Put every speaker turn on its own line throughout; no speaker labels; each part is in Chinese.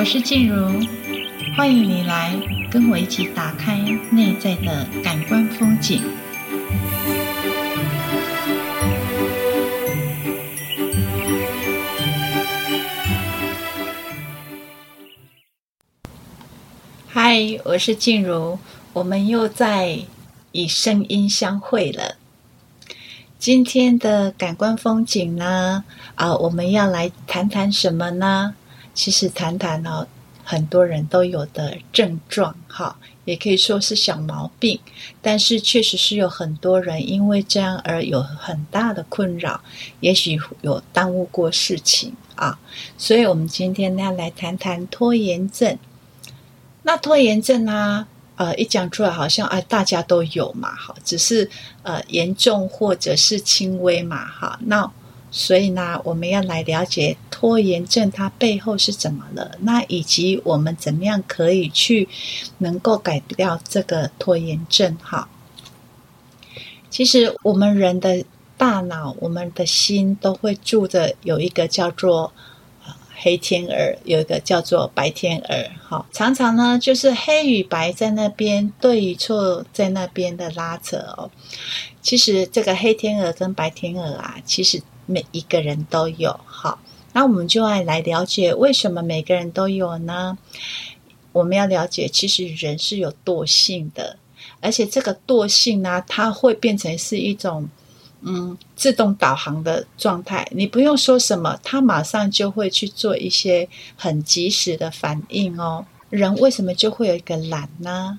我是静茹，欢迎你来跟我一起打开内在的感官风景。嗨，我是静茹，我们又在以声音相会了。今天的感官风景呢？啊，我们要来谈谈什么呢？其实谈谈哦，很多人都有的症状，哈，也可以说是小毛病，但是确实是有很多人因为这样而有很大的困扰，也许有耽误过事情啊。所以我们今天呢来谈谈拖延症。那拖延症呢？呃，一讲出来好像哎，大家都有嘛，哈，只是呃严重或者是轻微嘛，哈。那所以呢，我们要来了解拖延症它背后是怎么了，那以及我们怎么样可以去能够改掉这个拖延症，哈。其实我们人的大脑，我们的心都会住着有一个叫做。黑天鹅有一个叫做白天鹅，哈，常常呢就是黑与白在那边，对与错在那边的拉扯哦。其实这个黑天鹅跟白天鹅啊，其实每一个人都有，好，那我们就要来了解为什么每个人都有呢？我们要了解，其实人是有惰性的，而且这个惰性呢，它会变成是一种。嗯，自动导航的状态，你不用说什么，它马上就会去做一些很及时的反应哦。人为什么就会有一个懒呢？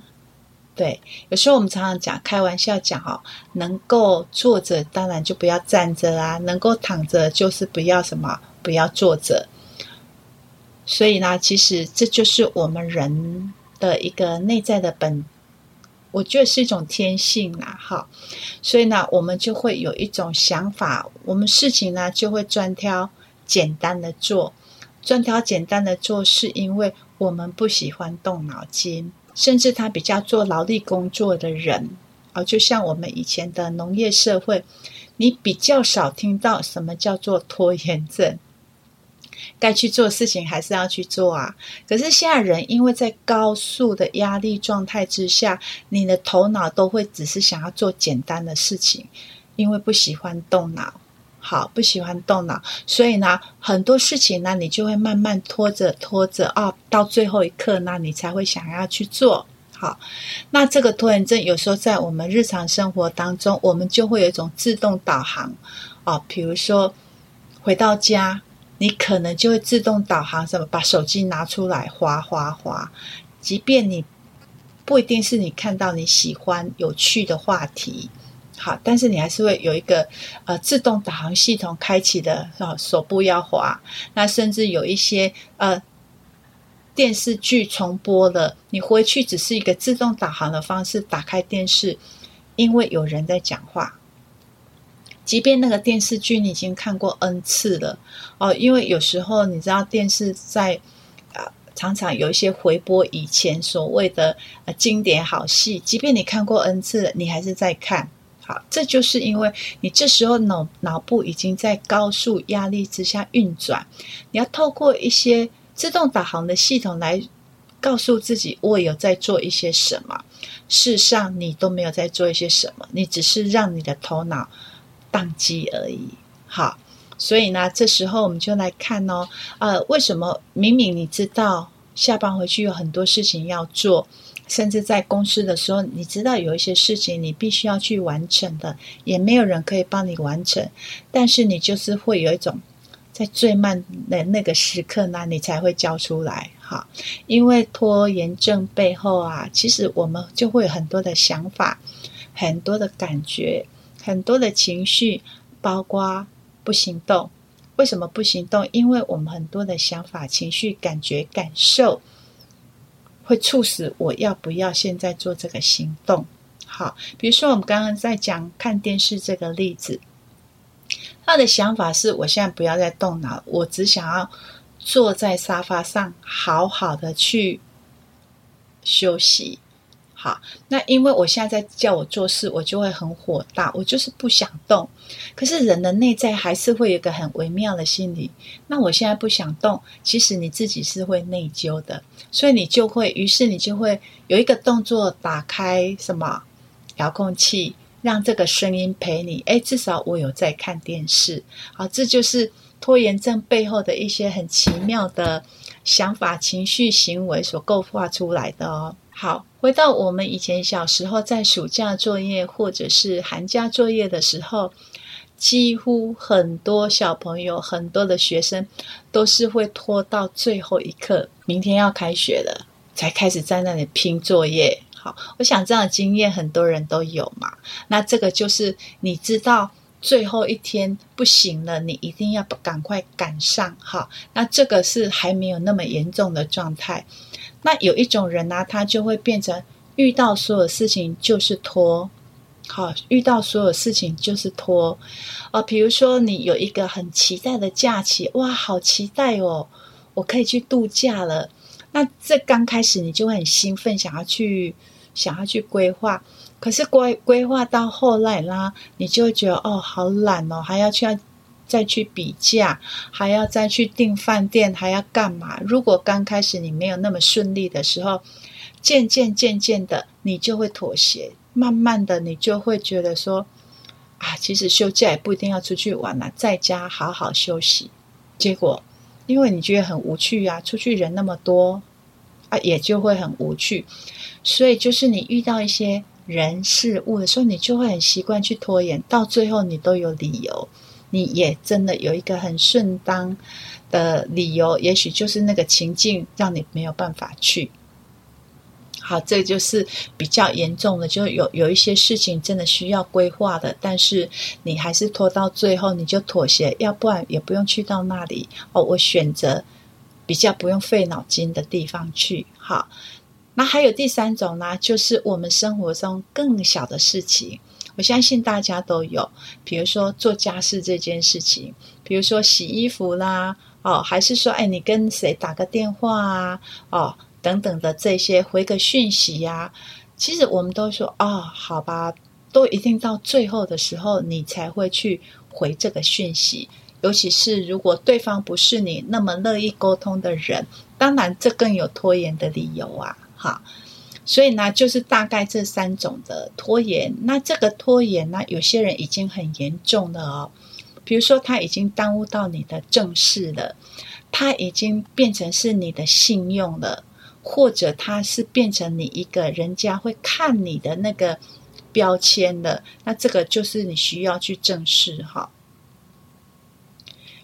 对，有时候我们常常讲，开玩笑讲哦，能够坐着，当然就不要站着啊；能够躺着，就是不要什么，不要坐着。所以呢，其实这就是我们人的一个内在的本。我觉得是一种天性啦，哈，所以呢，我们就会有一种想法，我们事情呢就会专挑简单的做，专挑简单的做，是因为我们不喜欢动脑筋，甚至他比较做劳力工作的人，啊，就像我们以前的农业社会，你比较少听到什么叫做拖延症。该去做事情还是要去做啊！可是现在人因为在高速的压力状态之下，你的头脑都会只是想要做简单的事情，因为不喜欢动脑，好，不喜欢动脑，所以呢，很多事情呢，你就会慢慢拖着拖着啊，到最后一刻呢，你才会想要去做。好，那这个拖延症有时候在我们日常生活当中，我们就会有一种自动导航啊，比如说回到家。你可能就会自动导航，什么把手机拿出来滑滑滑，即便你不一定是你看到你喜欢有趣的话题，好，但是你还是会有一个呃自动导航系统开启的，哦，手部要滑，那甚至有一些呃电视剧重播了，你回去只是一个自动导航的方式打开电视，因为有人在讲话。即便那个电视剧你已经看过 N 次了哦，因为有时候你知道电视在啊、常常有一些回播以前所谓的呃经典好戏，即便你看过 N 次了，你还是在看。这就是因为你这时候脑脑部已经在高速压力之下运转，你要透过一些自动导航的系统来告诉自己，我有在做一些什么。事实上，你都没有在做一些什么，你只是让你的头脑。宕机而已，好，所以呢，这时候我们就来看哦，呃，为什么明明你知道下班回去有很多事情要做，甚至在公司的时候，你知道有一些事情你必须要去完成的，也没有人可以帮你完成，但是你就是会有一种在最慢的那个时刻呢，你才会交出来，好，因为拖延症背后啊，其实我们就会有很多的想法，很多的感觉。很多的情绪，包括不行动。为什么不行动？因为我们很多的想法、情绪、感觉、感受，会促使我要不要现在做这个行动。好，比如说我们刚刚在讲看电视这个例子，他的想法是我现在不要再动脑，我只想要坐在沙发上，好好的去休息。好，那因为我现在在叫我做事，我就会很火大，我就是不想动。可是人的内在还是会有一个很微妙的心理。那我现在不想动，其实你自己是会内疚的，所以你就会，于是你就会有一个动作，打开什么遥控器，让这个声音陪你。诶，至少我有在看电视。好，这就是拖延症背后的一些很奇妙的想法、情绪、行为所构化出来的哦。好，回到我们以前小时候，在暑假作业或者是寒假作业的时候，几乎很多小朋友、很多的学生都是会拖到最后一刻，明天要开学了，才开始在那里拼作业。好，我想这样的经验很多人都有嘛。那这个就是你知道最后一天不行了，你一定要赶快赶上。好，那这个是还没有那么严重的状态。那有一种人呢、他就会变成遇到所有事情就是拖，好，遇到所有事情就是拖，哦，比如说你有一个很期待的假期，哇，好期待哦，我可以去度假了。那这刚开始你就会很兴奋，想要去想要去规划，可是规规划到后来啦，你就会觉得哦，好懒哦，还要去。再去比价，还要再去订饭店，还要干嘛？如果刚开始你没有那么顺利的时候，渐渐渐渐的，你就会妥协。慢慢的，你就会觉得说，啊，其实休假也不一定要出去玩了，在家好好休息。结果，因为你觉得很无趣呀，出去人那么多，啊，也就会很无趣。所以，就是你遇到一些人事物的时候，你就会很习惯去拖延，到最后你都有理由。你也真的有一个很顺当的理由，也许就是那个情境让你没有办法去。好，这就是比较严重的，就有有一些事情真的需要规划的，但是你还是拖到最后，你就妥协，要不然也不用去到那里哦。我选择比较不用费脑筋的地方去。好，那还有第三种呢，就是我们生活中更小的事情。我相信大家都有，比如说做家事这件事情，比如说洗衣服啦，哦，还是说，哎，你跟谁打个电话啊，哦，等等的这些回个讯息呀，其实我们都说，哦，好吧，都一定到最后的时候，你才会去回这个讯息，尤其是如果对方不是你那么乐意沟通的人，当然这更有拖延的理由啊，哈。所以呢，就是大概这三种的拖延。那这个拖延呢，有些人已经很严重了哦。比如说，他已经耽误到你的正事了，他已经变成是你的信用了，或者他是变成你一个人家会看你的那个标签了。那这个就是你需要去正视哈。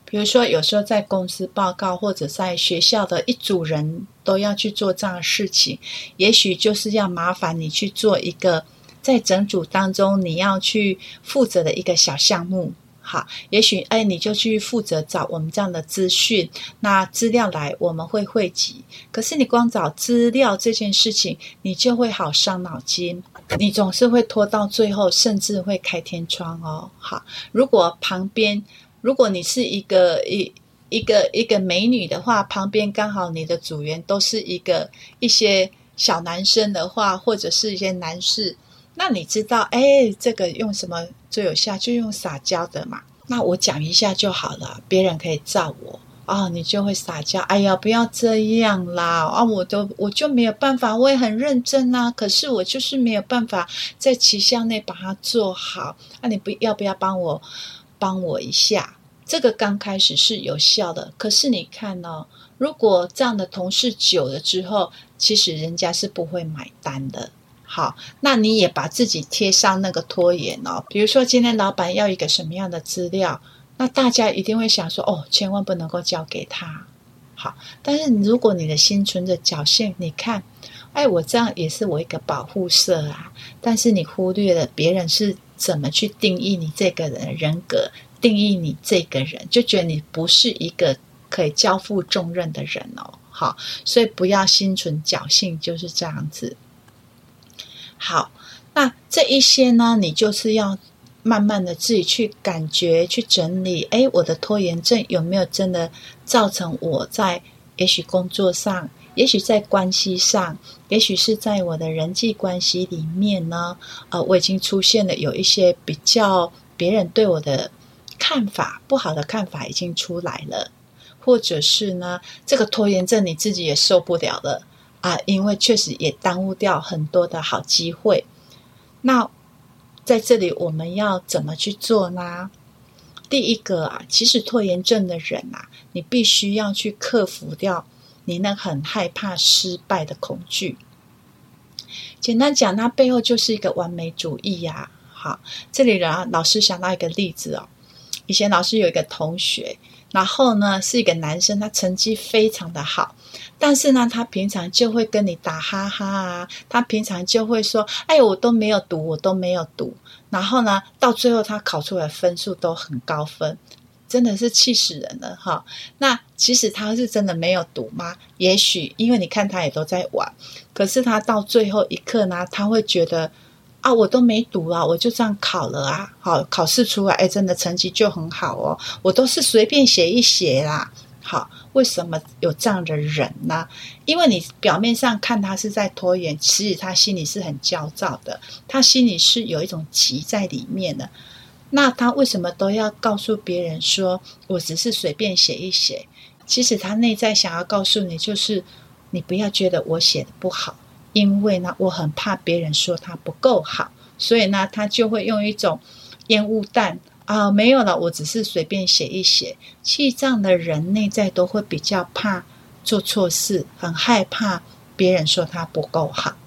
比如说，有时候在公司报告，或者在学校的一组人都要去做这样的事情，也许就是要麻烦你去做一个在整组当中你要去负责的一个小项目。好，也许哎，你就去负责找我们这样的资讯，那资料来我们会汇集。可是你光找资料这件事情，你就会好伤脑筋，你总是会拖到最后，甚至会开天窗哦。好，如果旁边。如果你是一个一一个一个美女的话，旁边刚好你的组员都是一个一些小男生的话，或者是一些男士，那你知道，哎，这个用什么最有效？就用撒娇的嘛。那我讲一下就好了，别人可以照我啊、哦，你就会撒娇。哎呀，不要这样啦！啊，我都我就没有办法，我也很认真啊，可是我就是没有办法在期限内把它做好。那、你不要不要帮我？帮我一下，这个刚开始是有效的。可是你看哦，如果这样的同事久了之后，其实人家是不会买单的。好，那你也把自己贴上那个拖延哦。比如说今天老板要一个什么样的资料，那大家一定会想说，哦，千万不能够交给他。好，但是如果你的心存着侥幸，你看，哎，我这样也是我一个保护色啊。但是你忽略了别人是。怎么去定义你这个人的人格？定义你这个人，就觉得你不是一个可以交付重任的人哦。好，所以不要心存侥幸，就是这样子。好，那这一些呢，你就是要慢慢的自己去感觉、去整理。诶，我的拖延症有没有真的造成我在也许工作上，也许在关系上，也许是在我的人际关系里面呢，呃，我已经出现了有一些比较别人对我的看法，不好的看法已经出来了，或者是呢，这个拖延症你自己也受不了了啊，因为确实也耽误掉很多的好机会。那在这里我们要怎么去做呢？第一个啊，其实拖延症的人啊，你必须要去克服掉你那很害怕失败的恐惧。简单讲，那背后就是一个完美主义呀。好，这里呢，老师想到一个例子哦。以前老师有一个同学，然后呢是一个男生，他成绩非常的好，但是呢，他平常就会跟你打哈哈啊，他平常就会说：“哎，我都没有读，我都没有读。”然后呢，到最后他考出来分数都很高分，真的是气死人了哈。那其实他是真的没有读吗？也许因为你看他也都在玩，可是他到最后一刻呢，他会觉得啊，我都没读啊，我就这样考了啊。好，考试出来，哎，真的成绩就很好哦。我都是随便写一写啦。好，为什么有这样的人呢？因为你表面上看他是在拖延，其实他心里是很焦躁的，他心里是有一种急在里面的。那他为什么都要告诉别人说我只是随便写一写？其实他内在想要告诉你，就是你不要觉得我写的不好，因为呢，我很怕别人说他不够好，所以呢，他就会用一种烟雾弹。啊，没有了，我只是随便写一写。气胀的人内在都会比较怕做错事，很害怕别人说他不够好。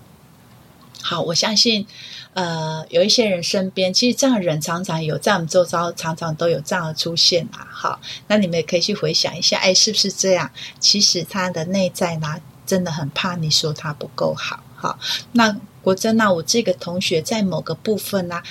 好，我相信，呃，有一些人身边，其实这样的人常常有，在我们周遭常常都有这样的出现啊。好，那你们也可以去回想一下，哎，是不是这样？其实他的内在呢，真的很怕你说他不够好。好，那国珍呢，我这个同学在某个部分呢。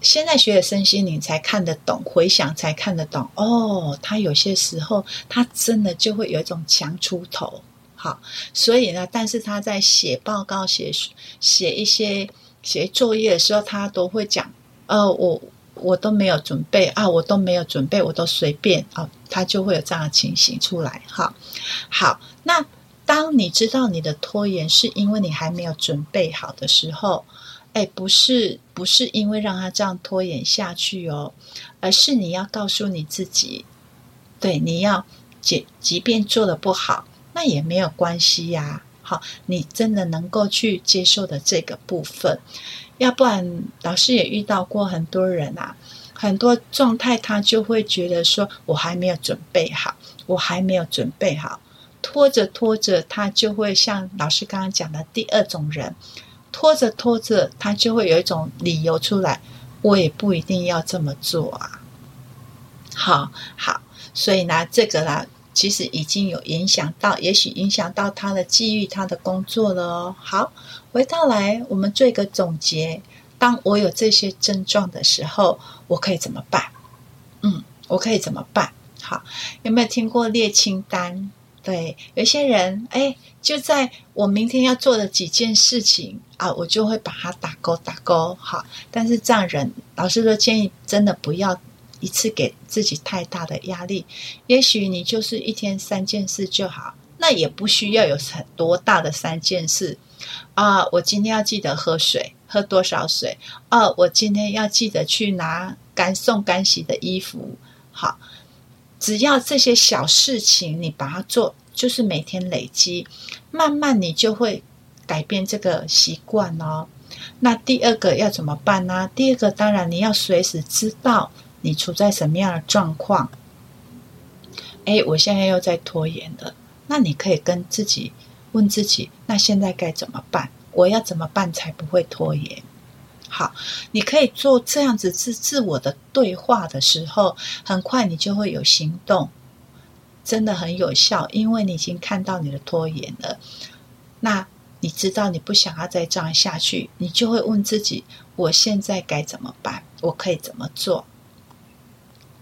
现在学的身心灵才看得懂，回想才看得懂。哦，他有些时候他真的就会有一种强出头，好，所以呢，但是他在写报告、写写一些写作业的时候，他都会讲，呃，我我都没有准备啊，我都没有准备，我都随便啊，他就会有这样的情形出来。哈，好，那当你知道你的拖延是因为你还没有准备好的时候。哎，不是，不是因为让他这样拖延下去哦，而是你要告诉你自己，对，你要即即便做的不好，那也没有关系呀。好，你真的能够去接受的这个部分，要不然老师也遇到过很多人啊，很多状态他就会觉得说，我还没有准备好，我还没有准备好，拖着拖着，他就会像老师刚刚讲的第二种人。拖着拖着，他就会有一种理由出来，我也不一定要这么做啊。好好，所以呢，这个啦，其实已经有影响到，也许影响到他的际遇、他的工作了哦。好，回到来，我们做一个总结：当我有这些症状的时候，我可以怎么办？嗯，我可以怎么办？好，有没有听过列清单？对，有些人哎，就在我明天要做的几件事情啊，我就会把它打勾打勾。好，但是这样人，老师都建议真的不要一次给自己太大的压力。也许你就是一天三件事就好，那也不需要有很多大的三件事啊。我今天要记得喝水，喝多少水？啊，我今天要记得去拿干送干洗的衣服。好。只要这些小事情你把它做，就是每天累积，慢慢你就会改变这个习惯哦。那第二个要怎么办呢？第二个当然你要随时知道你处在什么样的状况。哎，我现在又在拖延了，那你可以跟自己问自己：那现在该怎么办？我要怎么办才不会拖延？好，你可以做这样子自自我的对话的时候，很快你就会有行动，真的很有效，因为你已经看到你的拖延了。那你知道你不想要再这样下去，你就会问自己：我现在该怎么办？我可以怎么做？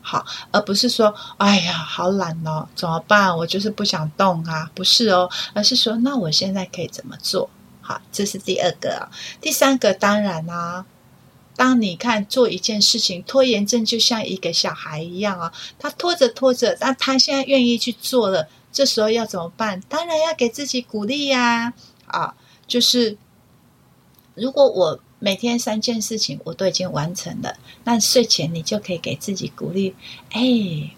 好，而不是说：哎呀，好懒哦，怎么办？我就是不想动啊，不是哦，而是说：那我现在可以怎么做？好，这是第二个啊。第三个当然啦、啊，当你看做一件事情，拖延症就像一个小孩一样啊，他拖着拖着，那他现在愿意去做了，这时候要怎么办？当然要给自己鼓励呀！啊，就是如果我每天三件事情我都已经完成了，那睡前你就可以给自己鼓励。哎，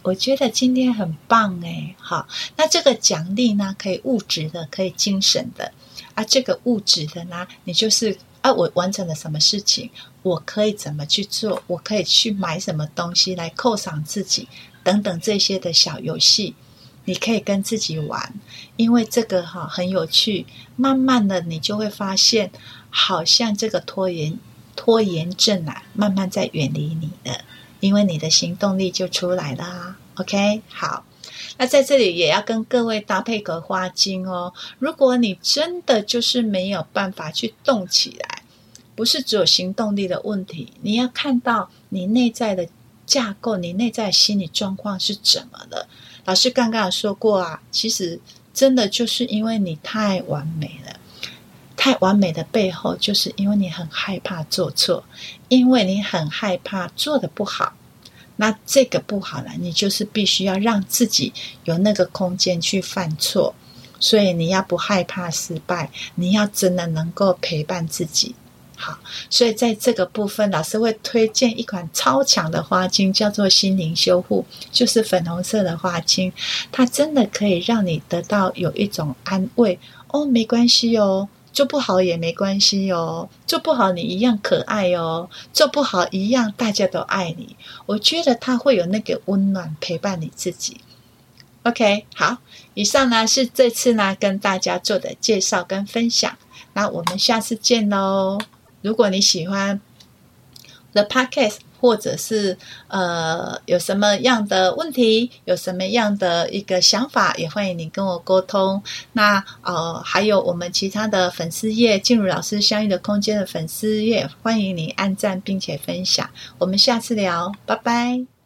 我觉得今天很棒哎！好，那这个奖励呢，可以物质的，可以精神的啊。这个物质的呢，你就是啊，我完成了什么事情，我可以怎么去做？我可以去买什么东西来犒赏自己，等等这些的小游戏。你可以跟自己玩，因为这个哈很有趣。慢慢的，你就会发现，好像这个拖延拖延症啊，慢慢在远离你了，因为你的行动力就出来了。OK，好，那在这里也要跟各位搭配个花精哦。如果你真的就是没有办法去动起来，不是只有行动力的问题，你要看到你内在的架构，你内在的心理状况是怎么了。老师刚刚有说过啊，其实真的就是因为你太完美了，太完美的背后，就是因为你很害怕做错，因为你很害怕做得不好。那这个不好了，你就是必须要让自己有那个空间去犯错，所以你要不害怕失败，你要真的能够陪伴自己。好，所以在这个部分，老师会推荐一款超强的花精，叫做心灵修护，就是粉红色的花精，它真的可以让你得到有一种安慰哦，没关系哦，做不好也没关系哦，做不好你一样可爱哦，做不好一样大家都爱你。我觉得它会有那个温暖陪伴你自己。OK，好，以上呢是这次呢跟大家做的介绍跟分享，那我们下次见喽。如果你喜欢 The Podcast，或者是呃有什么样的问题，有什么样的一个想法，也欢迎你跟我沟通。那哦还有我们其他的粉丝页，进入老师相应的空间的粉丝页，欢迎你按赞并且分享。我们下次聊，拜拜。